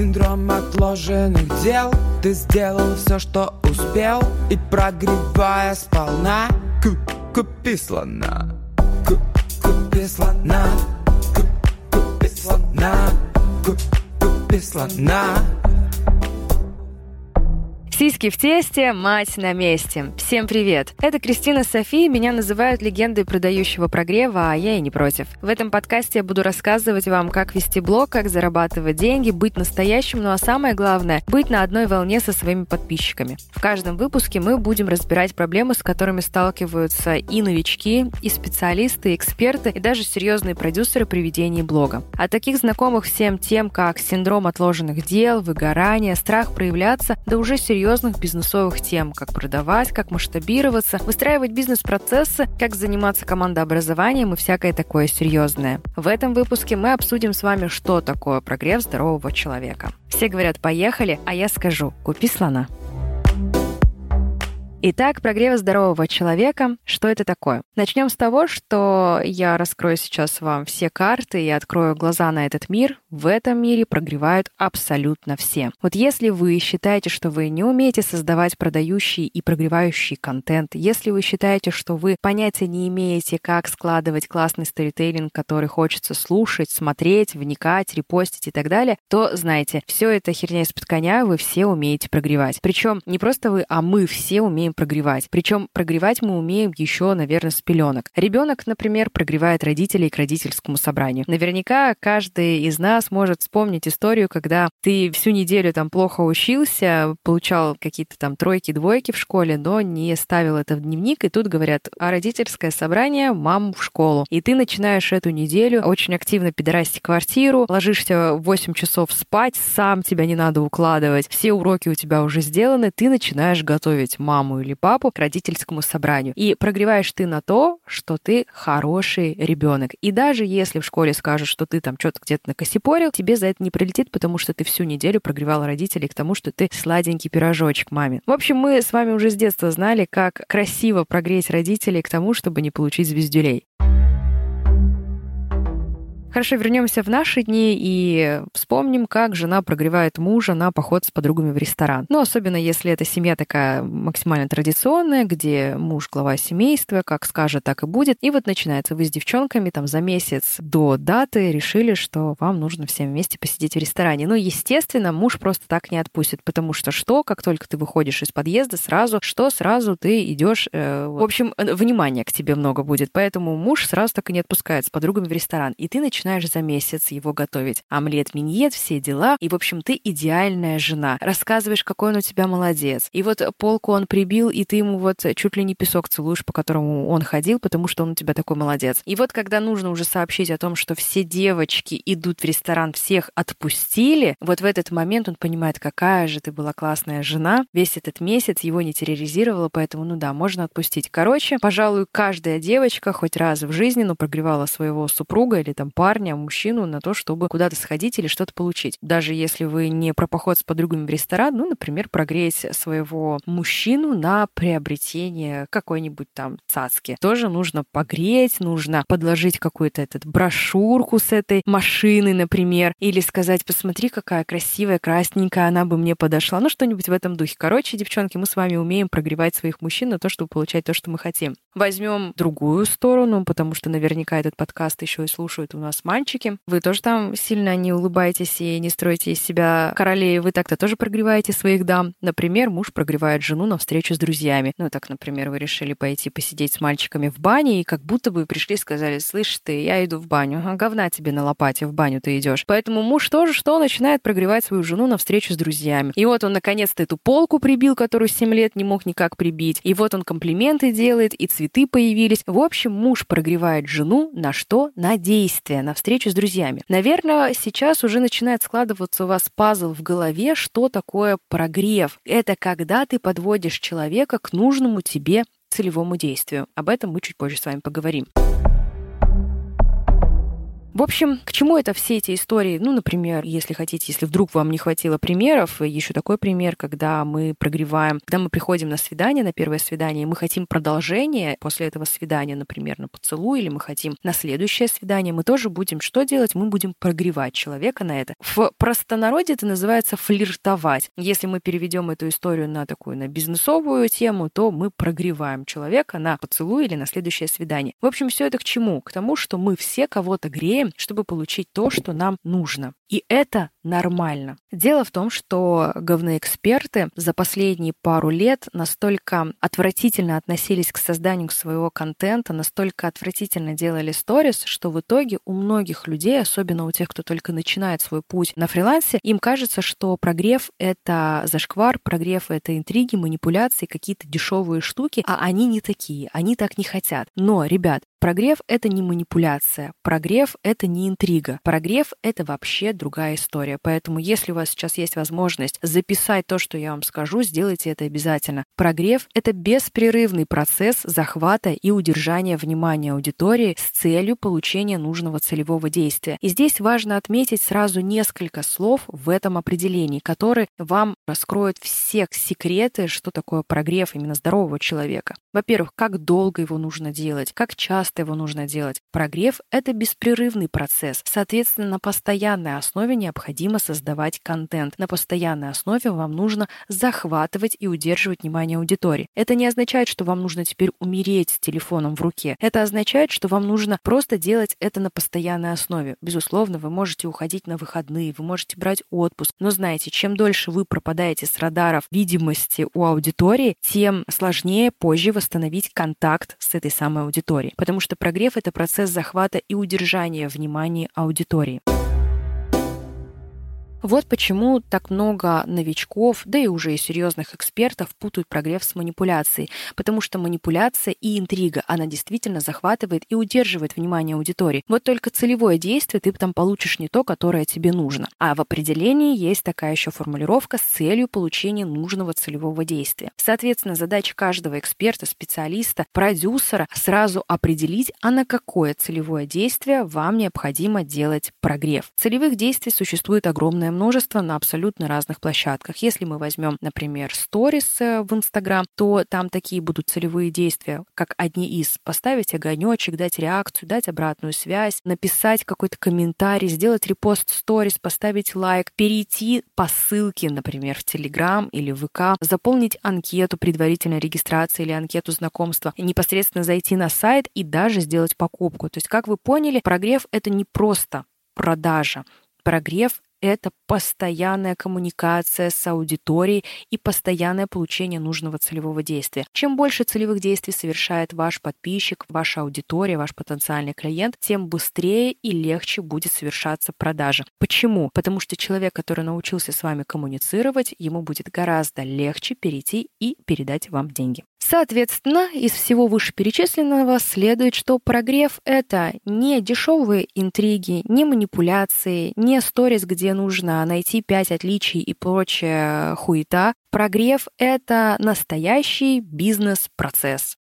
Синдром отложенных дел. Ты сделал все, что успел И прогревая сполна. Купи слона Купи слона Купи слона Купи слона Сиськи в тесте, мать на месте. Всем привет! Это Кристина Софи, меня называют легендой продающего прогрева, а я и не против. В этом подкасте я буду рассказывать вам, как вести блог, как зарабатывать деньги, быть настоящим, ну а самое главное, быть на одной волне со своими подписчиками. В каждом выпуске мы будем разбирать проблемы, с которыми сталкиваются и новички, и специалисты, и эксперты, и даже серьезные продюсеры при ведении блога. А таких знакомых всем тем, как синдром отложенных дел, выгорание, страх проявляться, да уже серьезно серьезных бизнесовых тем, как продавать, как масштабироваться, выстраивать бизнес-процессы, как заниматься командообразованием и всякое такое серьезное. В этом выпуске мы обсудим с вами, что такое прогрев здорового человека. Все говорят «поехали», а я скажу «купи слона». Итак, прогрев здорового человека. Что это такое? Начнем с того, что я раскрою сейчас вам все карты и открою глаза на этот мир. В этом мире прогревают абсолютно все. Вот если вы считаете, что вы не умеете создавать продающий и прогревающий контент, если вы считаете, что вы понятия не имеете, как складывать классный сторителлинг, который хочется слушать, смотреть, вникать, репостить и так далее, то знайте, все это херня из-под коня, вы все умеете прогревать. Причем не просто вы, а мы все умеем умеем прогревать. Причем прогревать мы умеем еще, наверное, с пеленок. Ребенок, например, прогревает родителей к родительскому собранию. Наверняка каждый из нас может вспомнить историю, когда ты всю неделю там плохо учился, получал какие-то там тройки, двойки в школе, но не ставил это в дневник, и тут говорят, а родительское собрание, маму в школу. И ты начинаешь эту неделю очень активно пидорасить квартиру, ложишься в 8 часов спать, сам тебя не надо укладывать, все уроки у тебя уже сделаны, ты начинаешь готовить маму или папу к родительскому собранию. И прогреваешь ты на то, что ты хороший ребенок. И даже если в школе скажут, что ты там что-то где-то накосипорил, тебе за это не прилетит, потому что ты всю неделю прогревал родителей к тому, что ты сладенький пирожочек маме. В общем, мы с вами уже с детства знали, как красиво прогреть родителей к тому, чтобы не получить звездюлей. Хорошо, вернемся в наши дни и вспомним, как жена прогревает мужа на поход с подругами в ресторан. Ну, особенно если эта семья такая максимально традиционная, где муж глава семейства, как скажет, так и будет. И вот начинается вы с девчонками там за месяц до даты решили, что вам нужно всем вместе посидеть в ресторане. Ну, естественно, муж просто так не отпустит, потому что что, как только ты выходишь из подъезда, сразу, что сразу ты идешь, э, в общем, внимания к тебе много будет. Поэтому муж сразу так и не отпускает с подругами в ресторан. И ты начинаешь начинаешь за месяц его готовить. Омлет, миньет, все дела. И, в общем, ты идеальная жена. Рассказываешь, какой он у тебя молодец. И вот полку он прибил, и ты ему вот чуть ли не песок целуешь, по которому он ходил, потому что он у тебя такой молодец. И вот когда нужно уже сообщить о том, что все девочки идут в ресторан, всех отпустили, вот в этот момент он понимает, какая же ты была классная жена. Весь этот месяц его не терроризировала, поэтому, ну да, можно отпустить. Короче, пожалуй, каждая девочка хоть раз в жизни, ну, прогревала своего супруга или там парня, парня, мужчину на то, чтобы куда-то сходить или что-то получить. Даже если вы не про поход с подругами в ресторан, ну, например, прогреть своего мужчину на приобретение какой-нибудь там цацки. Тоже нужно погреть, нужно подложить какую-то этот брошюрку с этой машины, например, или сказать, посмотри, какая красивая, красненькая, она бы мне подошла. Ну, что-нибудь в этом духе. Короче, девчонки, мы с вами умеем прогревать своих мужчин на то, чтобы получать то, что мы хотим. Возьмем другую сторону, потому что наверняка этот подкаст еще и слушают у нас мальчики. Вы тоже там сильно не улыбаетесь и не строите из себя королей. Вы так-то тоже прогреваете своих дам. Например, муж прогревает жену на встречу с друзьями. Ну, так, например, вы решили пойти посидеть с мальчиками в бане, и как будто бы пришли и сказали, слышь ты, я иду в баню. А говна тебе на лопате, в баню ты идешь. Поэтому муж тоже что начинает прогревать свою жену на встречу с друзьями. И вот он наконец-то эту полку прибил, которую 7 лет не мог никак прибить. И вот он комплименты делает, и цветы появились. В общем, муж прогревает жену на что? На действие, на встречу с друзьями. Наверное, сейчас уже начинает складываться у вас пазл в голове, что такое прогрев. Это когда ты подводишь человека к нужному тебе целевому действию. Об этом мы чуть позже с вами поговорим. В общем, к чему это все эти истории? Ну, например, если хотите, если вдруг вам не хватило примеров, еще такой пример, когда мы прогреваем, когда мы приходим на свидание, на первое свидание, и мы хотим продолжение после этого свидания, например, на поцелуй, или мы хотим на следующее свидание, мы тоже будем что делать? Мы будем прогревать человека на это. В простонародье это называется флиртовать. Если мы переведем эту историю на такую, на бизнесовую тему, то мы прогреваем человека на поцелуй или на следующее свидание. В общем, все это к чему? К тому, что мы все кого-то греем, чтобы получить то, что нам нужно. И это нормально. Дело в том, что говноэксперты за последние пару лет настолько отвратительно относились к созданию своего контента, настолько отвратительно делали сторис, что в итоге у многих людей, особенно у тех, кто только начинает свой путь на фрилансе, им кажется, что прогрев — это зашквар, прогрев — это интриги, манипуляции, какие-то дешевые штуки, а они не такие, они так не хотят. Но, ребят, Прогрев — это не манипуляция, прогрев — это не интрига, прогрев — это вообще другая история. Поэтому если у вас сейчас есть возможность записать то, что я вам скажу, сделайте это обязательно. Прогрев — это беспрерывный процесс захвата и удержания внимания аудитории с целью получения нужного целевого действия. И здесь важно отметить сразу несколько слов в этом определении, которые вам раскроют все секреты, что такое прогрев именно здорового человека. Во-первых, как долго его нужно делать, как часто его нужно делать. Прогрев — это беспрерывный процесс. Соответственно, на постоянной основе необходимо создавать контент. На постоянной основе вам нужно захватывать и удерживать внимание аудитории. Это не означает, что вам нужно теперь умереть с телефоном в руке. Это означает, что вам нужно просто делать это на постоянной основе. Безусловно, вы можете уходить на выходные, вы можете брать отпуск. Но знаете, чем дольше вы пропадаете с радаров видимости у аудитории, тем сложнее позже восстановить контакт с этой самой аудиторией. Потому что прогрев — это процесс захвата и удержания внимания аудитории. Вот почему так много новичков, да и уже и серьезных экспертов путают прогрев с манипуляцией. Потому что манипуляция и интрига, она действительно захватывает и удерживает внимание аудитории. Вот только целевое действие ты там получишь не то, которое тебе нужно. А в определении есть такая еще формулировка с целью получения нужного целевого действия. Соответственно, задача каждого эксперта, специалиста, продюсера сразу определить, а на какое целевое действие вам необходимо делать прогрев. Целевых действий существует огромное огромное множество на абсолютно разных площадках. Если мы возьмем, например, сторис э, в Инстаграм, то там такие будут целевые действия, как одни из. Поставить огонечек, дать реакцию, дать обратную связь, написать какой-то комментарий, сделать репост сторис, поставить лайк, перейти по ссылке, например, в Телеграм или ВК, заполнить анкету предварительной регистрации или анкету знакомства, непосредственно зайти на сайт и даже сделать покупку. То есть, как вы поняли, прогрев — это не просто продажа. Прогрев это постоянная коммуникация с аудиторией и постоянное получение нужного целевого действия. Чем больше целевых действий совершает ваш подписчик, ваша аудитория, ваш потенциальный клиент, тем быстрее и легче будет совершаться продажа. Почему? Потому что человек, который научился с вами коммуницировать, ему будет гораздо легче перейти и передать вам деньги. Соответственно, из всего вышеперечисленного следует, что прогрев — это не дешевые интриги, не манипуляции, не сторис, где нужно найти пять отличий и прочая хуета. Прогрев — это настоящий бизнес-процесс.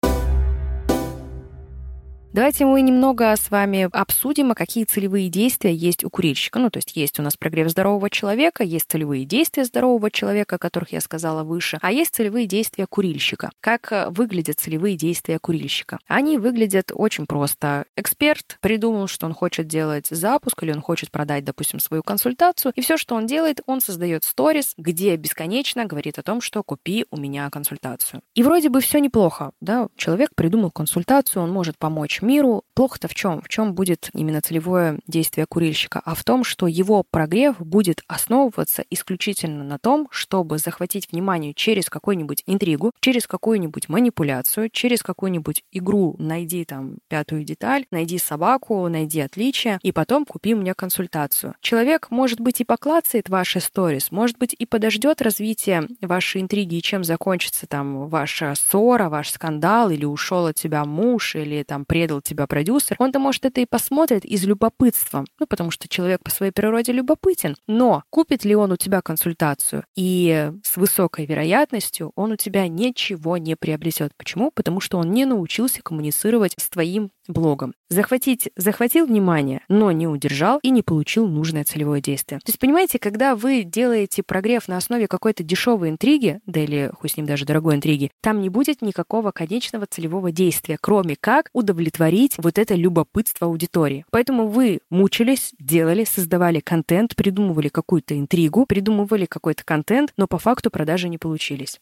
Давайте мы немного с вами обсудим, а какие целевые действия есть у курильщика. Ну, то есть есть у нас прогрев здорового человека, есть целевые действия здорового человека, о которых я сказала выше, а есть целевые действия курильщика. Как э, выглядят целевые действия курильщика? Они выглядят очень просто. Эксперт придумал, что он хочет делать запуск или он хочет продать, допустим, свою консультацию, и все, что он делает, он создает сторис, где бесконечно говорит о том, что купи у меня консультацию. И вроде бы все неплохо, да, человек придумал консультацию, он может помочь миру. Плохо-то в чем? В чем будет именно целевое действие курильщика? А в том, что его прогрев будет основываться исключительно на том, чтобы захватить внимание через какую-нибудь интригу, через какую-нибудь манипуляцию, через какую-нибудь игру «найди там пятую деталь», «найди собаку», «найди отличие», и потом «купи мне консультацию». Человек, может быть, и поклацает ваши сторис, может быть, и подождет развития вашей интриги, чем закончится там ваша ссора, ваш скандал, или ушел от тебя муж, или там предал поставил тебя продюсер, он-то, может, это и посмотрит из любопытства, ну, потому что человек по своей природе любопытен. Но купит ли он у тебя консультацию? И с высокой вероятностью он у тебя ничего не приобретет. Почему? Потому что он не научился коммуницировать с твоим блогом. Захватить, захватил внимание, но не удержал и не получил нужное целевое действие. То есть, понимаете, когда вы делаете прогрев на основе какой-то дешевой интриги, да или хоть с ним даже дорогой интриги, там не будет никакого конечного целевого действия, кроме как удовлетворить вот это любопытство аудитории. Поэтому вы мучились, делали, создавали контент, придумывали какую-то интригу, придумывали какой-то контент, но по факту продажи не получились.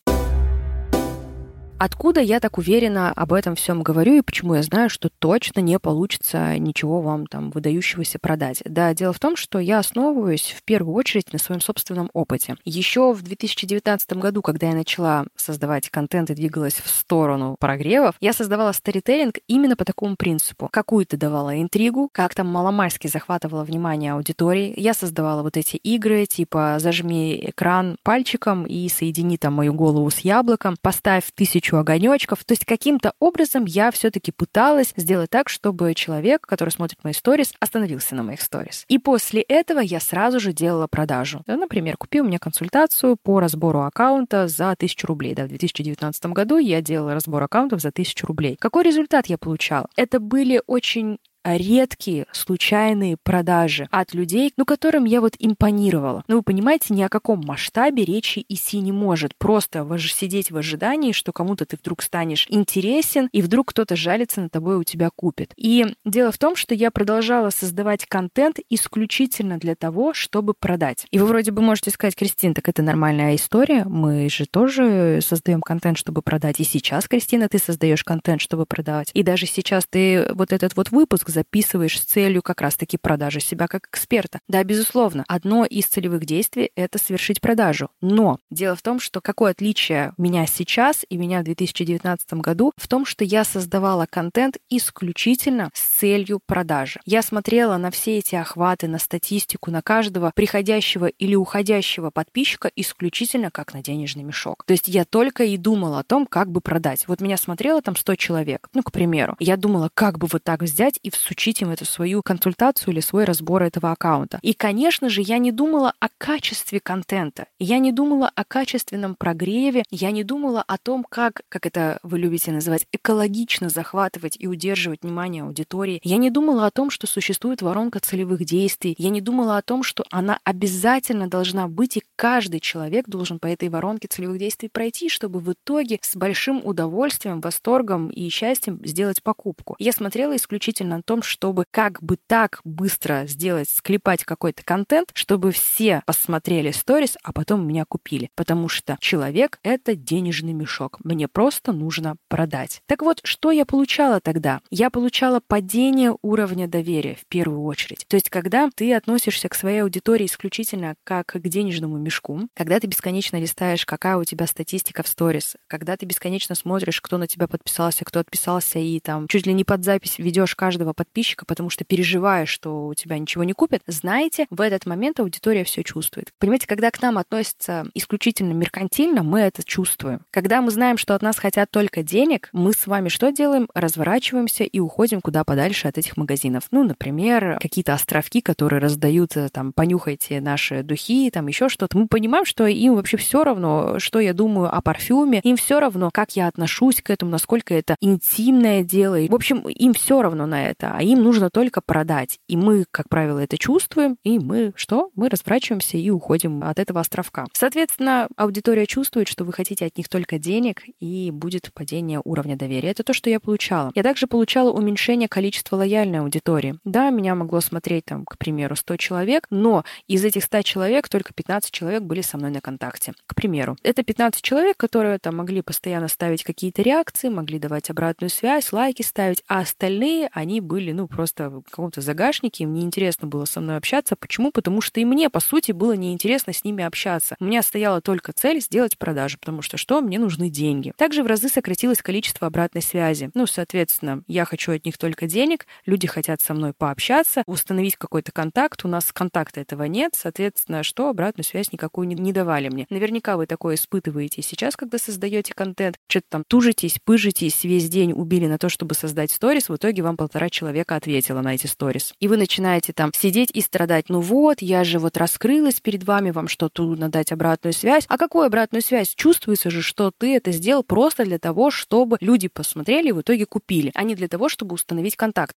Откуда я так уверенно об этом всем говорю и почему я знаю, что точно не получится ничего вам там выдающегося продать? Да, дело в том, что я основываюсь в первую очередь на своем собственном опыте. Еще в 2019 году, когда я начала создавать контент и двигалась в сторону прогревов, я создавала старителлинг именно по такому принципу. Какую-то давала интригу, как там маломальски захватывала внимание аудитории. Я создавала вот эти игры, типа зажми экран пальчиком и соедини там мою голову с яблоком, поставь тысячу тысячу огонечков. То есть каким-то образом я все-таки пыталась сделать так, чтобы человек, который смотрит мои сторис, остановился на моих сторис. И после этого я сразу же делала продажу. Например, купил мне консультацию по разбору аккаунта за тысячу рублей. Да, в 2019 году я делала разбор аккаунтов за тысячу рублей. Какой результат я получала? Это были очень редкие случайные продажи от людей, ну, которым я вот импонировала. Ну, вы понимаете, ни о каком масштабе речи идти не может. Просто сидеть в ожидании, что кому-то ты вдруг станешь интересен, и вдруг кто-то жалится на тобой и у тебя купит. И дело в том, что я продолжала создавать контент исключительно для того, чтобы продать. И вы вроде бы можете сказать, Кристина, так это нормальная история, мы же тоже создаем контент, чтобы продать. И сейчас, Кристина, ты создаешь контент, чтобы продавать. И даже сейчас ты вот этот вот выпуск записываешь с целью как раз-таки продажи себя как эксперта. Да, безусловно, одно из целевых действий — это совершить продажу. Но дело в том, что какое отличие меня сейчас и меня в 2019 году в том, что я создавала контент исключительно с целью продажи. Я смотрела на все эти охваты, на статистику, на каждого приходящего или уходящего подписчика исключительно как на денежный мешок. То есть я только и думала о том, как бы продать. Вот меня смотрело там 100 человек, ну, к примеру. Я думала, как бы вот так взять и в всучить им эту свою консультацию или свой разбор этого аккаунта. И, конечно же, я не думала о качестве контента, я не думала о качественном прогреве, я не думала о том, как, как это вы любите называть, экологично захватывать и удерживать внимание аудитории. Я не думала о том, что существует воронка целевых действий. Я не думала о том, что она обязательно должна быть, и каждый человек должен по этой воронке целевых действий пройти, чтобы в итоге с большим удовольствием, восторгом и счастьем сделать покупку. Я смотрела исключительно на то, том, чтобы как бы так быстро сделать, склепать какой-то контент, чтобы все посмотрели сторис, а потом меня купили. Потому что человек — это денежный мешок. Мне просто нужно продать. Так вот, что я получала тогда? Я получала падение уровня доверия в первую очередь. То есть, когда ты относишься к своей аудитории исключительно как к денежному мешку, когда ты бесконечно листаешь, какая у тебя статистика в сторис, когда ты бесконечно смотришь, кто на тебя подписался, кто отписался, и там чуть ли не под запись ведешь каждого подписчика, потому что переживаешь, что у тебя ничего не купят, знаете, в этот момент аудитория все чувствует. Понимаете, когда к нам относятся исключительно меркантильно, мы это чувствуем. Когда мы знаем, что от нас хотят только денег, мы с вами что делаем? Разворачиваемся и уходим куда подальше от этих магазинов. Ну, например, какие-то островки, которые раздают, э, там, понюхайте наши духи, там еще что-то. Мы понимаем, что им вообще все равно, что я думаю о парфюме, им все равно, как я отношусь к этому, насколько это интимное дело. В общем, им все равно на это а им нужно только продать. И мы, как правило, это чувствуем, и мы что? Мы разворачиваемся и уходим от этого островка. Соответственно, аудитория чувствует, что вы хотите от них только денег, и будет падение уровня доверия. Это то, что я получала. Я также получала уменьшение количества лояльной аудитории. Да, меня могло смотреть там, к примеру, 100 человек, но из этих 100 человек только 15 человек были со мной на контакте. К примеру, это 15 человек, которые там могли постоянно ставить какие-то реакции, могли давать обратную связь, лайки ставить, а остальные, они были были, ну, просто в каком-то загашнике, им неинтересно было со мной общаться. Почему? Потому что и мне, по сути, было неинтересно с ними общаться. У меня стояла только цель сделать продажи, потому что что? Мне нужны деньги. Также в разы сократилось количество обратной связи. Ну, соответственно, я хочу от них только денег, люди хотят со мной пообщаться, установить какой-то контакт, у нас контакта этого нет, соответственно, что обратную связь никакую не, не давали мне. Наверняка вы такое испытываете сейчас, когда создаете контент, что-то там тужитесь, пыжитесь, весь день убили на то, чтобы создать сторис, в итоге вам полтора человека ответило на эти сторис. И вы начинаете там сидеть и страдать. Ну вот, я же вот раскрылась перед вами, вам что-то нужно дать обратную связь. А какую обратную связь? Чувствуется же, что ты это сделал просто для того, чтобы люди посмотрели и в итоге купили, а не для того, чтобы установить контакт.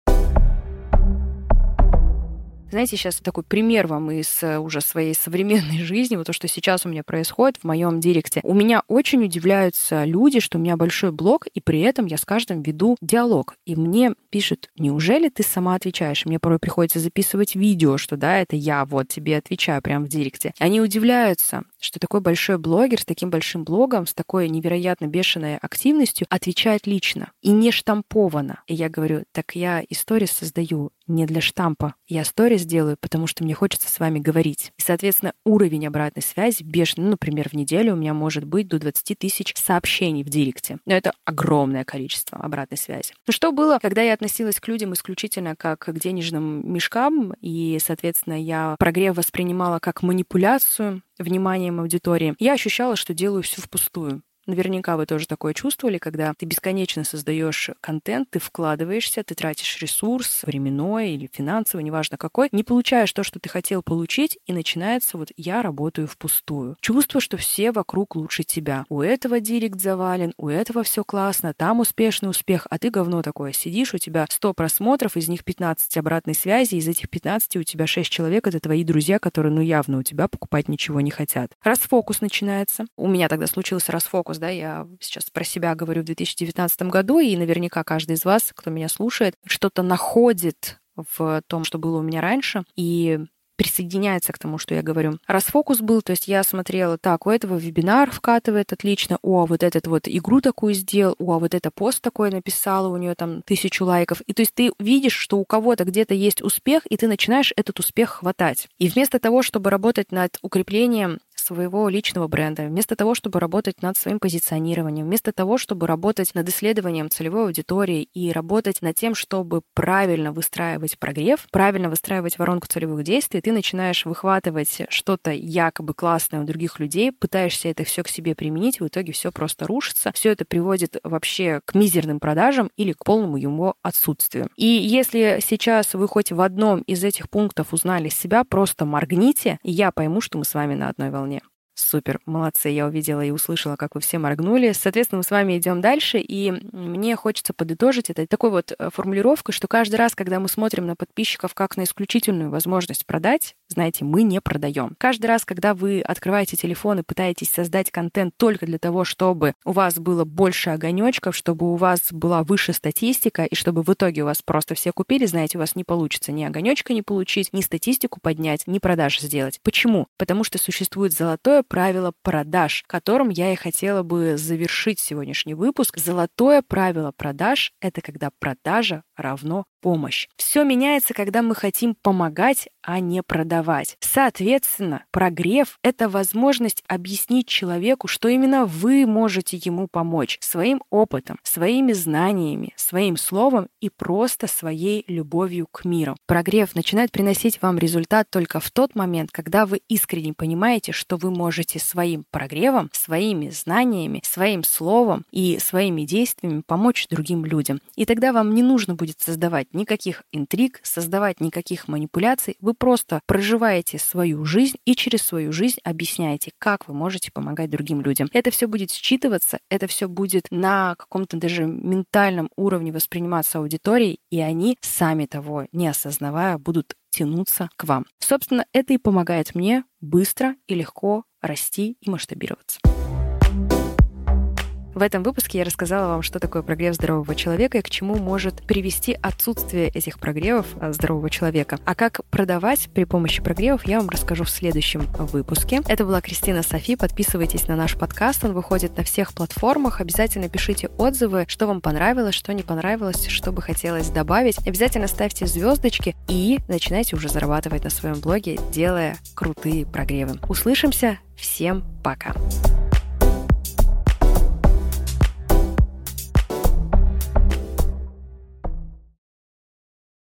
Знаете, сейчас такой пример вам из э, уже своей современной жизни, вот то, что сейчас у меня происходит в моем директе. У меня очень удивляются люди, что у меня большой блог, и при этом я с каждым веду диалог. И мне пишут, неужели ты сама отвечаешь? Мне порой приходится записывать видео, что да, это я вот тебе отвечаю прямо в директе. Они удивляются, что такой большой блогер с таким большим блогом, с такой невероятно бешеной активностью отвечает лично и не штамповано. И я говорю, так я истории создаю не для штампа. Я сторис делаю, потому что мне хочется с вами говорить. И, соответственно, уровень обратной связи бешеный. Ну, например, в неделю у меня может быть до 20 тысяч сообщений в директе. Но это огромное количество обратной связи. Ну, что было, когда я относилась к людям исключительно как к денежным мешкам, и, соответственно, я прогрев воспринимала как манипуляцию вниманием аудитории, я ощущала, что делаю все впустую. Наверняка вы тоже такое чувствовали, когда ты бесконечно создаешь контент, ты вкладываешься, ты тратишь ресурс временной или финансовый, неважно какой, не получаешь то, что ты хотел получить, и начинается вот «я работаю впустую». Чувство, что все вокруг лучше тебя. У этого директ завален, у этого все классно, там успешный успех, а ты говно такое. Сидишь, у тебя 100 просмотров, из них 15 обратной связи, из этих 15 у тебя 6 человек — это твои друзья, которые, ну, явно у тебя покупать ничего не хотят. Расфокус начинается. У меня тогда случился расфокус фокус, да, я сейчас про себя говорю в 2019 году, и наверняка каждый из вас, кто меня слушает, что-то находит в том, что было у меня раньше, и присоединяется к тому, что я говорю. Раз фокус был, то есть я смотрела, так, у этого вебинар вкатывает отлично, о, вот этот вот игру такую сделал, о, вот это пост такой написала, у нее там тысячу лайков. И то есть ты видишь, что у кого-то где-то есть успех, и ты начинаешь этот успех хватать. И вместо того, чтобы работать над укреплением своего личного бренда, вместо того, чтобы работать над своим позиционированием, вместо того, чтобы работать над исследованием целевой аудитории и работать над тем, чтобы правильно выстраивать прогрев, правильно выстраивать воронку целевых действий, ты начинаешь выхватывать что-то якобы классное у других людей, пытаешься это все к себе применить, в итоге все просто рушится. Все это приводит вообще к мизерным продажам или к полному его отсутствию. И если сейчас вы хоть в одном из этих пунктов узнали себя, просто моргните, и я пойму, что мы с вами на одной волне. Супер, молодцы, я увидела и услышала, как вы все моргнули. Соответственно, мы с вами идем дальше, и мне хочется подытожить это такой вот э, формулировкой, что каждый раз, когда мы смотрим на подписчиков как на исключительную возможность продать, знаете, мы не продаем. Каждый раз, когда вы открываете телефон и пытаетесь создать контент только для того, чтобы у вас было больше огонечков, чтобы у вас была выше статистика, и чтобы в итоге у вас просто все купили, знаете, у вас не получится ни огонечка не получить, ни статистику поднять, ни продаж сделать. Почему? Потому что существует золотое правило продаж, которым я и хотела бы завершить сегодняшний выпуск. Золотое правило продаж — это когда продажа равно помощь. Все меняется, когда мы хотим помогать, а не продавать. Соответственно, прогрев — это возможность объяснить человеку, что именно вы можете ему помочь своим опытом, своими знаниями, своим словом и просто своей любовью к миру. Прогрев начинает приносить вам результат только в тот момент, когда вы искренне понимаете, что вы можете своим прогревом, своими знаниями, своим словом и своими действиями помочь другим людям. И тогда вам не нужно будет создавать никаких интриг, создавать никаких манипуляций. Вы просто проживаете свою жизнь и через свою жизнь объясняете, как вы можете помогать другим людям. Это все будет считываться, это все будет на каком-то даже ментальном уровне восприниматься аудиторией, и они, сами того не осознавая, будут тянуться к вам. Собственно, это и помогает мне быстро и легко расти и масштабироваться. В этом выпуске я рассказала вам, что такое прогрев здорового человека и к чему может привести отсутствие этих прогревов а, здорового человека. А как продавать при помощи прогревов, я вам расскажу в следующем выпуске. Это была Кристина Софи. Подписывайтесь на наш подкаст. Он выходит на всех платформах. Обязательно пишите отзывы, что вам понравилось, что не понравилось, что бы хотелось добавить. Обязательно ставьте звездочки и начинайте уже зарабатывать на своем блоге, делая крутые прогревы. Услышимся. Всем пока.